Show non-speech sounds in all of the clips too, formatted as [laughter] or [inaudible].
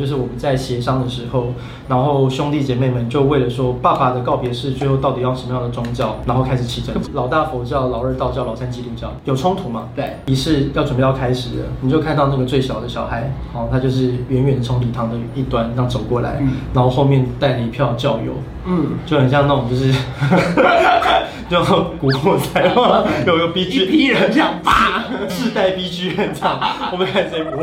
就是我们在协商的时候，然后兄弟姐妹们就为了说爸爸的告别式最后到底要什么样的宗教，然后开始起争。[laughs] 老大佛教，老二道教，老三基督教，有冲突吗？对，仪式要准备要开始了，你就看到那个最小的小孩，哦，他就是远远从礼堂的一端这样走过来，嗯、然后后面带了一票教友，嗯，就很像那种就是，[laughs] 就古惑仔嘛，有个 B G，一批人这样啪，[laughs] 自带 B G 很长，我们看谁播。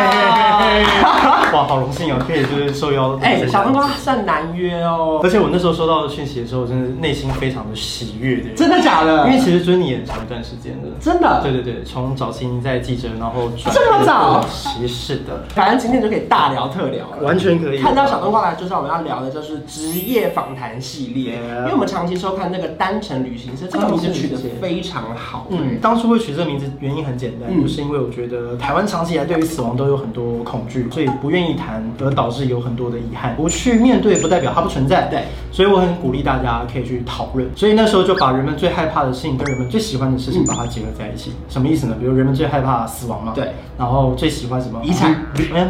好荣幸哦，可以就是受邀。哎、欸，小冬瓜算难约哦。而且我那时候收到讯息的时候，真的内心非常的喜悦的。真的假的？因为其实追你也长一段时间了。真的？对对对。从早期在记者，然后转这么早，其实是的，反正今天就可以大聊特聊了，完全可以。看到小冬瓜来，就是我们要聊的就是职业访谈系列.因为我们长期收看那个单程旅行社，这个名字取得非常好。嗯，当初会取这个名字原因很简单，嗯，就是因为我觉得台湾长期以来对于死亡都有很多恐惧，所以不愿意谈，而导致有很多的遗憾。不去面对，不代表它不存在。对，所以我很鼓励大家可以去讨论。所以那时候就把人们最害怕的事情跟人们最喜欢的事情把它结合在一起，什么意思呢？比如人们最害怕死亡嘛，对，然后最喜欢什么？遗产。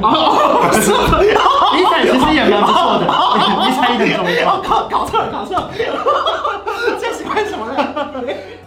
哦，[laughs] 遗产其实也蛮不错的，[laughs] 遗产也很重要。搞 [laughs] 搞错了，搞错了。最喜欢什么呢？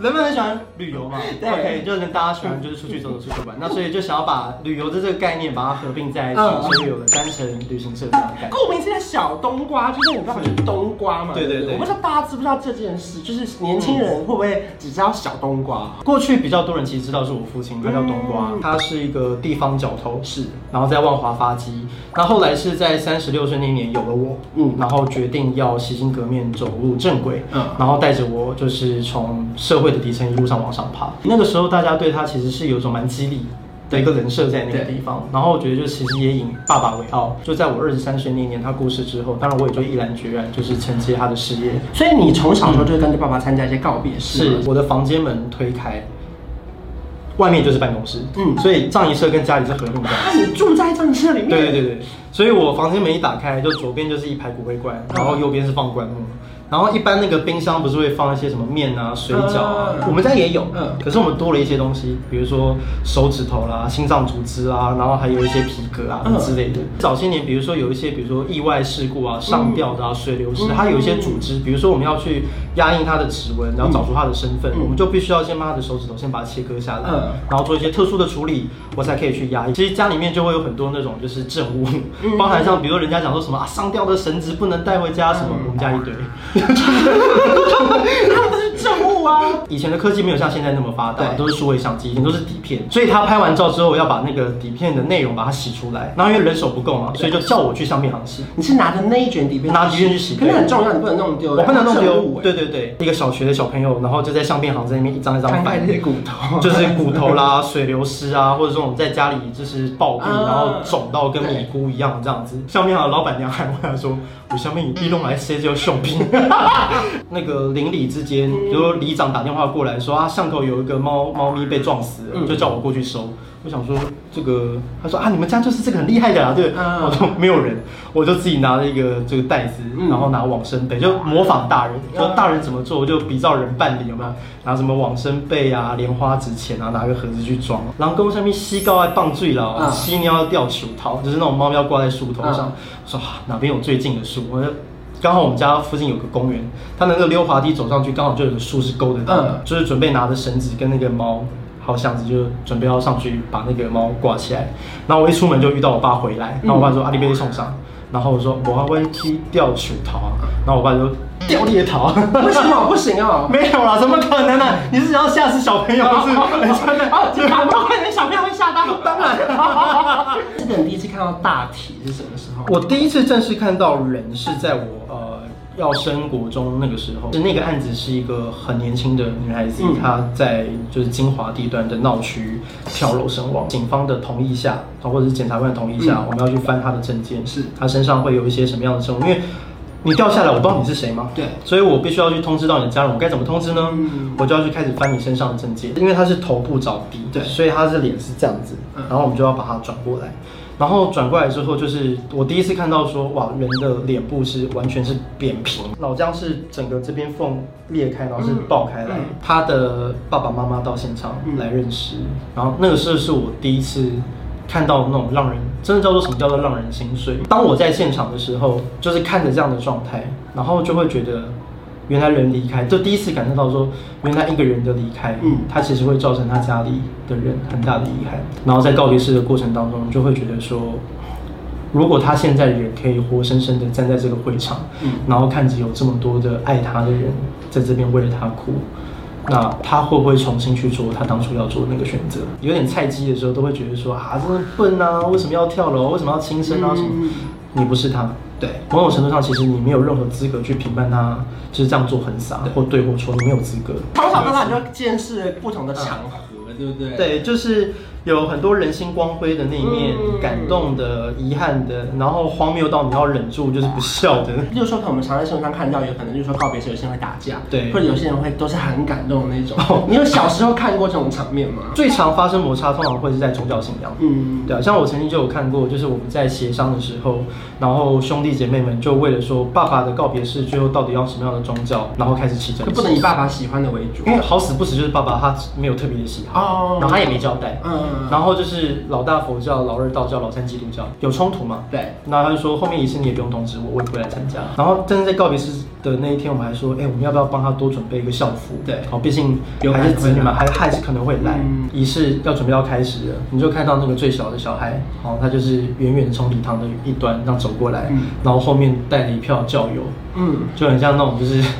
人们很喜欢旅游嘛，[laughs] 对，OK，就是大家喜欢就是出去走走、出去玩。那所以就想要把旅游的这个概念把它合并在一起，所以有了单程旅行社这样。的概念。顾名思义，小冬瓜就是你知道是冬瓜嘛？对对对。我不知道大家知不知道这件事，就是年轻人会不会只知道小冬瓜？过去比较多人其实知道是我父亲，他叫冬瓜，他是一个地方角头，是，然后在万华发迹。那后来是在三十六岁那年有了我，嗯，然后决定要洗心革面走入正轨，嗯，然后带着我就是从社会的底层一路上往上爬。那个时候大家对他其实是有一种蛮激励的一个人设在那个地方，然后我觉得就其实也引爸爸为傲。就在我二十三岁那年他过世之后，当然我也就毅然决然就是承接他的事业。所以你从小时候就跟着爸爸参加一些告别式，是我的房间门推开。外面就是办公室，嗯，所以葬仪社跟家里是合并在。啊，你住在葬仪社里面？对对对对，所以我房间门一打开，就左边就是一排骨灰罐，然后右边是放棺木。然后一般那个冰箱不是会放一些什么面啊、水饺啊，我们家也有，嗯，可是我们多了一些东西，比如说手指头啦、心脏组织啊，然后还有一些皮革啊之类的。早些年，比如说有一些，比如说意外事故啊、上吊的啊、水流失，它有一些组织，比如说我们要去压印它的指纹，然后找出它的身份，我们就必须要先把它的手指头先把它切割下来，然后做一些特殊的处理，我才可以去压印。其实家里面就会有很多那种就是证物，包含像比如说人家讲说什么啊，上吊的绳子不能带回家什么，我们家一堆。ハハハハ!以前的科技没有像现在那么发达，都是数位相机，以前都是底片，所以他拍完照之后要把那个底片的内容把它洗出来。然后因为人手不够嘛，所以就叫我去相片行洗。你是拿着那一卷底片，拿底片去洗，可是很重要，你不能弄丢。我不能弄丢。对对对，一个小学的小朋友，然后就在相片行在那边一张一张摆那些骨头，就是骨头啦、水流失啊，或者这种在家里就是暴毙，然后肿到跟米糊一样这样子。相片行的老板娘还问他说：“我相片你弄来谁就送病？” [laughs] [laughs] 那个邻里之间，比如说里长打电话过来说啊，巷口有一个猫猫咪被撞死了，就叫我过去收。我想说这个，他说啊，你们家就是这个很厉害的啊，对。我说没有人，我就自己拿了一个这个袋子，然后拿往生被，就模仿大人，说大人怎么做，我就比照人办理，有没有？拿什么往生被啊、莲花纸钱啊，拿个盒子去装。然后跟上面西高爱棒醉了，吸喵要吊球套，就是那种猫咪要挂在树头上。我说啊，哪边有最近的树？我就。刚好我们家附近有个公园，他那个溜滑梯走上去，刚好就有个树是勾的，嗯，就是准备拿着绳子跟那个猫，好箱子就准备要上去把那个猫挂起来。然后我一出门就遇到我爸回来，然后我爸说阿里被送上，然后我说我要问去掉球桃啊，然后我爸就掉猎桃，为什么不行啊？[laughs] 没有啦，怎么可能呢？你是想要吓死小朋友是？真的啊？警察都看见小朋友会吓到，当然。[laughs] 这个你第一次看到大体是什么时候？我第一次正式看到人是在我。要升国中那个时候，是那个案子是一个很年轻的女孩子，嗯、她在就是金华地段的闹区跳楼身亡。警方的同意下，或者是检察官的同意下，嗯、我们要去翻她的证件，是她身上会有一些什么样的证物？因为你掉下来，我不知道你是谁吗？对，所以我必须要去通知到你的家人，我该怎么通知呢？嗯，我就要去开始翻你身上的证件，因为她是头部着地，对，所以她是脸是这样子，然后我们就要把它转过来。然后转过来之后，就是我第一次看到说，哇，人的脸部是完全是扁平，脑浆是整个这边缝裂开，然后是爆开来。他的爸爸妈妈到现场来认尸，然后那个时候是我第一次看到那种让人真的叫做什么叫做让人心碎。当我在现场的时候，就是看着这样的状态，然后就会觉得。原来人离开，就第一次感受到说，原来一个人的离开，嗯，他其实会造成他家里的人很大的遗憾。然后在告别式的过程当中，就会觉得说，如果他现在也可以活生生的站在这个会场，嗯，然后看着有这么多的爱他的人在这边为了他哭，那他会不会重新去做他当初要做的那个选择？有点菜鸡的时候，都会觉得说啊，真的笨啊，为什么要跳楼？为什么要轻生啊？什么？你不是他。对，某种程度上，其实你没有任何资格去评判他，就是这样做很傻，或对或错，你没有资格。从小到大你就见识不同的场合，嗯、对不对？对，就是。有很多人心光辉的那一面，嗯、感动的、遗憾的，然后荒谬到你要忍住就是不笑的。[laughs] 就是说，可能我们常在新闻上看到，有可能就是说告别时有些人会打架，对，或者有些人会都是很感动的那种。哦、你有小时候看过这种场面吗？最常发生摩擦，通常会是在宗教信仰。嗯，对啊，像我曾经就有看过，就是我们在协商的时候，然后兄弟姐妹们就为了说爸爸的告别式最后到底要什么样的宗教，然后开始起争就。不能以爸爸喜欢的为主，因为好死不死就是爸爸他没有特别的喜好，哦，然后他也没交代，嗯。然后就是老大佛教、老二道教、老三基督教有冲突吗？对。那他就说后面仪式你也不用通知我，我也不会来参加。然后但是在告别式的那一天，我们还说，哎、欸，我们要不要帮他多准备一个校服？对。好，毕竟还是子女嘛，还还是可能会来。仪式、嗯、要准备要开始了，你就看到那个最小的小孩，哦，他就是远远从礼堂的一端这样走过来，嗯、然后后面带了一票教友，嗯，就很像那种就是。[laughs]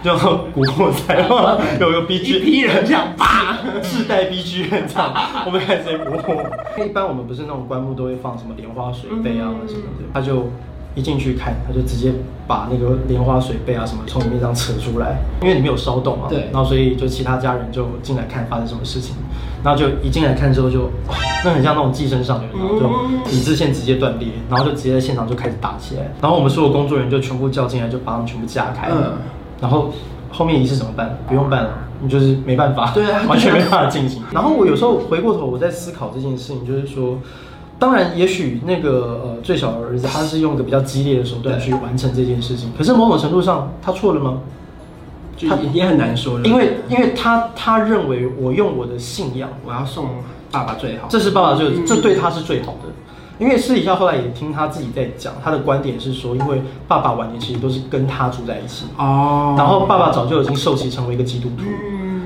就古惑仔，[laughs] 有个 B G，一批人这样啪，自带 B G 这样，我们开始播。一般我们不是那种棺木都会放什么莲花水杯啊什么的，他就一进去看，他就直接把那个莲花水杯啊什么从里面这样扯出来，因为里面有烧动嘛，对，然后所以就其他家人就进来看发生什么事情，然后就一进来看之后就，那很像那种寄生上流，然后就理智线直接断裂，然后就直接在现场就开始打起来，然后我们所有工作人员就全部叫进来，就把他们全部架开。然后后面仪式怎么办？不用办了，你就是没办法，对啊，完全没办法进行。然后我有时候回过头，我在思考这件事情，就是说，当然，也许那个呃最小的儿子他是用一个比较激烈的手段去完成这件事情，可是某种程度上他错了吗？他也很难说，因为因为他他认为我用我的信仰，我要送爸爸最好，这是爸爸最，这对他是最好的。因为私底下后来也听他自己在讲，他的观点是说，因为爸爸晚年其实都是跟他住在一起。哦，然后爸爸早就已经受洗成为一个基督徒，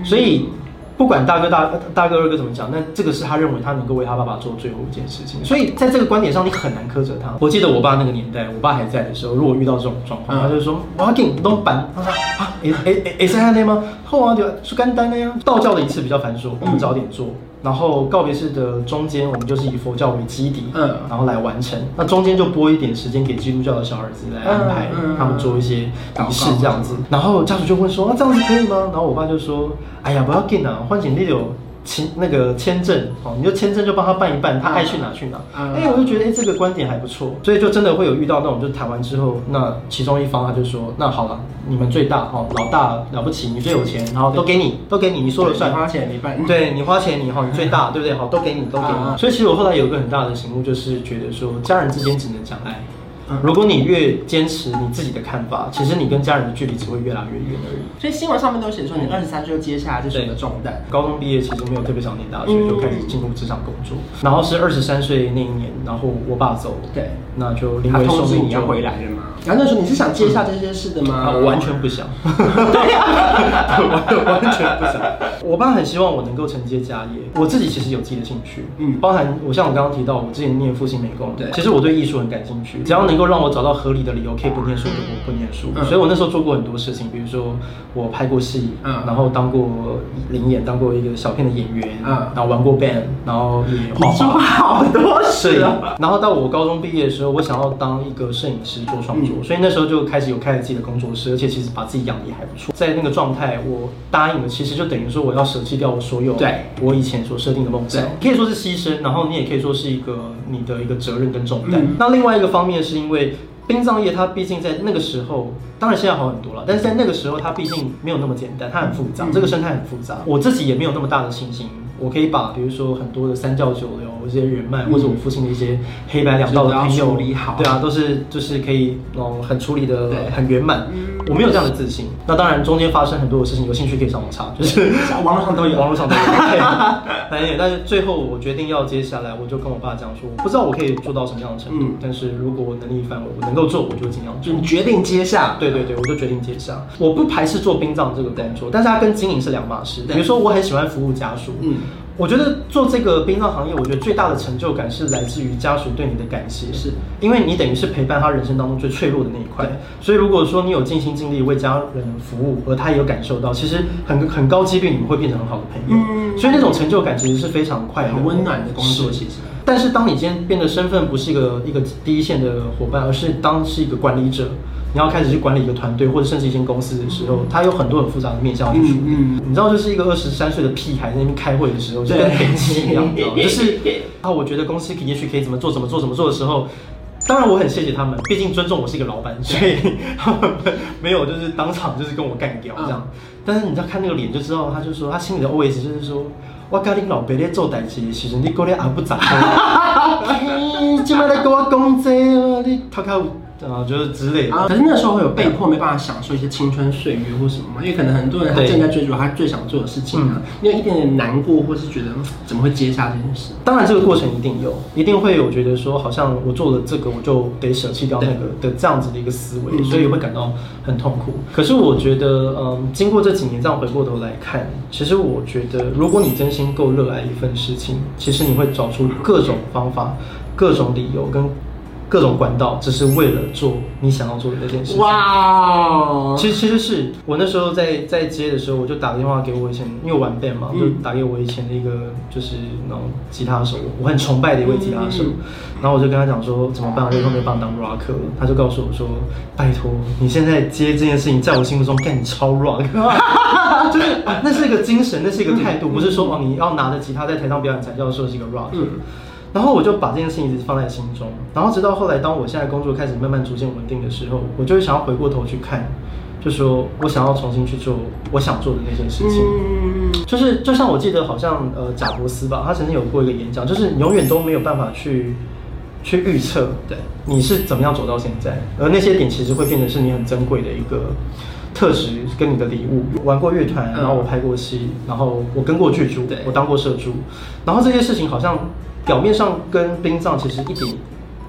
所以不管大哥大大哥二哥怎么讲，那这个是他认为他能够为他爸爸做最后一件事情，所以在这个观点上你很难苛责他。我记得我爸那个年代，我爸还在的时候，如果遇到这种状况，他就说我要给你弄板，他说啊，诶诶诶，是安内吗？后啊就是干单的呀，道教的仪式比较繁琐，我们早点做。然后告别式的中间，我们就是以佛教为基底，嗯，然后来完成。那中间就拨一点时间给基督教的小儿子来安排，他们做一些仪式这样子。然后家属就问说：“啊，这样子可以吗？”然后我爸就说：“哎呀，不要紧啊，欢迎你有。”签那个签证哦，你就签证就帮他办一办，他爱去哪去哪。哎，我就觉得哎，这个观点还不错，所以就真的会有遇到那种，就是谈完之后，那其中一方他就说，那好了，你们最大哦，老大了不起，你最有钱，然后都给你，都给你，你说了算。你花钱你办，对你花钱你哈，你最大，对不对？好，都给你，都给你。所以其实我后来有一个很大的醒悟，就是觉得说，家人之间只能讲爱。如果你越坚持你自己的看法，其实你跟家人的距离只会越来越远而已。所以新闻上面都写说，你二十三岁就接下来这是你的重担。高中毕业其实没有特别想念大学，就开始进入职场工作。然后是二十三岁那一年，然后我爸走了，对，那就临危受命你要回来了嘛。然后那时候你是想接下这些事的吗？我完全不想，对完完全不想。我爸很希望我能够承接家业，我自己其实有自己的兴趣，嗯，包含我像我刚刚提到，我之前念复兴美工，对，其实我对艺术很感兴趣，只要能够让我找到合理的理由可以不念书，就不不念书。所以我那时候做过很多事情，比如说我拍过戏，嗯，然后当过临演，当过一个小片的演员，嗯，然后玩过 band，然后也画画。好多事啊。然后到我高中毕业的时候，我想要当一个摄影师做创作，所以那时候就开始有开了自己的工作室，而且其实把自己养的也还不错。在那个状态，我答应了，其实就等于说我要舍弃掉我所有对。我以前所设定的梦想，可以说是牺牲，然后你也可以说是一个你的一个责任跟重担。那另外一个方面是因为。殡葬业它毕竟在那个时候，当然现在好很多了，但是在那个时候它毕竟没有那么简单，它很复杂，嗯、这个生态很复杂。我自己也没有那么大的信心，我可以把比如说很多的三教九流。一些人脉，或者我父亲的一些黑白两道的朋友，对啊，都是就是可以嗯很处理的很圆满。我没有这样的自信。那当然中间发生很多的事情，有兴趣可以上网查，就是 [laughs] 网络上都有，网络上都有。[laughs] 反正但是最后我决定要接下来，我就跟我爸讲说，我不知道我可以做到什么样的程度，但是如果我能力范围我能够做，我就尽量做。就你决定接下，对对对，我就决定接下。我不排斥做殡葬这个工作，但是它跟经营是两码事。比如说我很喜欢服务家属，嗯。我觉得做这个殡葬行业，我觉得最大的成就感是来自于家属对你的感谢，是因为你等于是陪伴他人生当中最脆弱的那一块。所以如果说你有尽心尽力为家人服务，而他也有感受到，其实很很高几率你们会变成很好的朋友。嗯，所以那种成就感其实是非常快乐、很温暖的工作。其实，但是当你今天变得身份不是一个一个第一线的伙伴，而是当是一个管理者。你要开始去管理一个团队，或者甚至一间公司的时候，它有很多很复杂的面向去处理。嗯，你知道，就是一个二十三岁的屁孩在那边开会的时候，就跟北七一样，[laughs] 就是啊，我觉得公司可也许可以怎么做，怎么做，怎么做的时候，当然我很谢谢他们，毕竟尊重我是一个老板，所以他们没有就是当场就是跟我干掉这样。但是你知道看那个脸就知道，他就说他心里的 OS 就是说，我跟你老爸在做代志，其实你过来还不咋的，你 [laughs] 今麦来跟我讲这个，你偷偷。啊，就是之类的。可是那时候会有被迫没办法享受一些青春岁月或什么吗？因为可能很多人他正在追逐他最想做的事情啊，你有一点点难过，或是觉得怎么会接下这件事？当然，这个过程一定有，一定会有觉得说，好像我做了这个，我就得舍弃掉那个的这样子的一个思维，所以会感到很痛苦。可是我觉得，嗯，经过这几年这样回过头来看，其实我觉得，如果你真心够热爱一份事情，其实你会找出各种方法、各种理由跟。各种管道，只是为了做你想要做的那件事情。哇，其实其实是我那时候在在接的时候，我就打电话给我以前，因为我玩 band 嘛，就打给我以前的一个就是那种吉他手，我很崇拜的一位吉他手。然后我就跟他讲说怎么办，我就没有办法当 rock。他就告诉我说，拜托，你现在接这件事情，在我心目中干你超 rock，[laughs] 就是那是一个精神，那是一个态度，不是说哦你要拿着吉他在台上表演才叫做是一个 rock。然后我就把这件事情一直放在心中，然后直到后来，当我现在工作开始慢慢逐渐稳定的时候，我就会想要回过头去看，就说我想要重新去做我想做的那件事情。嗯，就是就像我记得好像呃贾伯斯吧，他曾经有过一个演讲，就是永远都没有办法去去预测，对，你是怎么样走到现在，而那些点其实会变成是你很珍贵的一个特质跟你的礼物。玩过乐团，然后我拍过戏，然后我跟过剧组，对，我当过社助，然后这些事情好像。表面上跟殡葬其实一点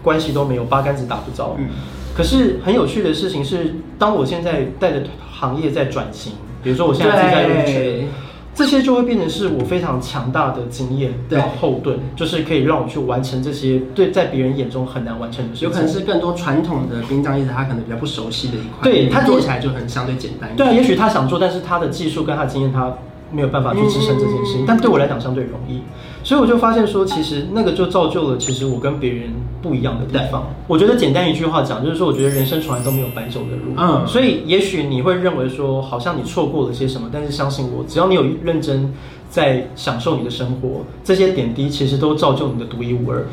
关系都没有，八竿子打不着。嗯。可是很有趣的事情是，当我现在带着行业在转型，比如说我现在自己在这些就会变成是我非常强大的经验的后盾，就是可以让我去完成这些对在别人眼中很难完成的事情。有可能是更多传统的殡葬业者他可能比较不熟悉的一块，对他做起来就很相对简单。对啊，也许他想做，但是他的技术跟他的经验他。没有办法去支撑这件事情，但对我来讲相对容易，所以我就发现说，其实那个就造就了其实我跟别人不一样的地方。我觉得简单一句话讲，就是说，我觉得人生从来都没有白走的路。嗯，所以也许你会认为说，好像你错过了些什么，但是相信我，只要你有认真在享受你的生活，这些点滴其实都造就你的独一无二。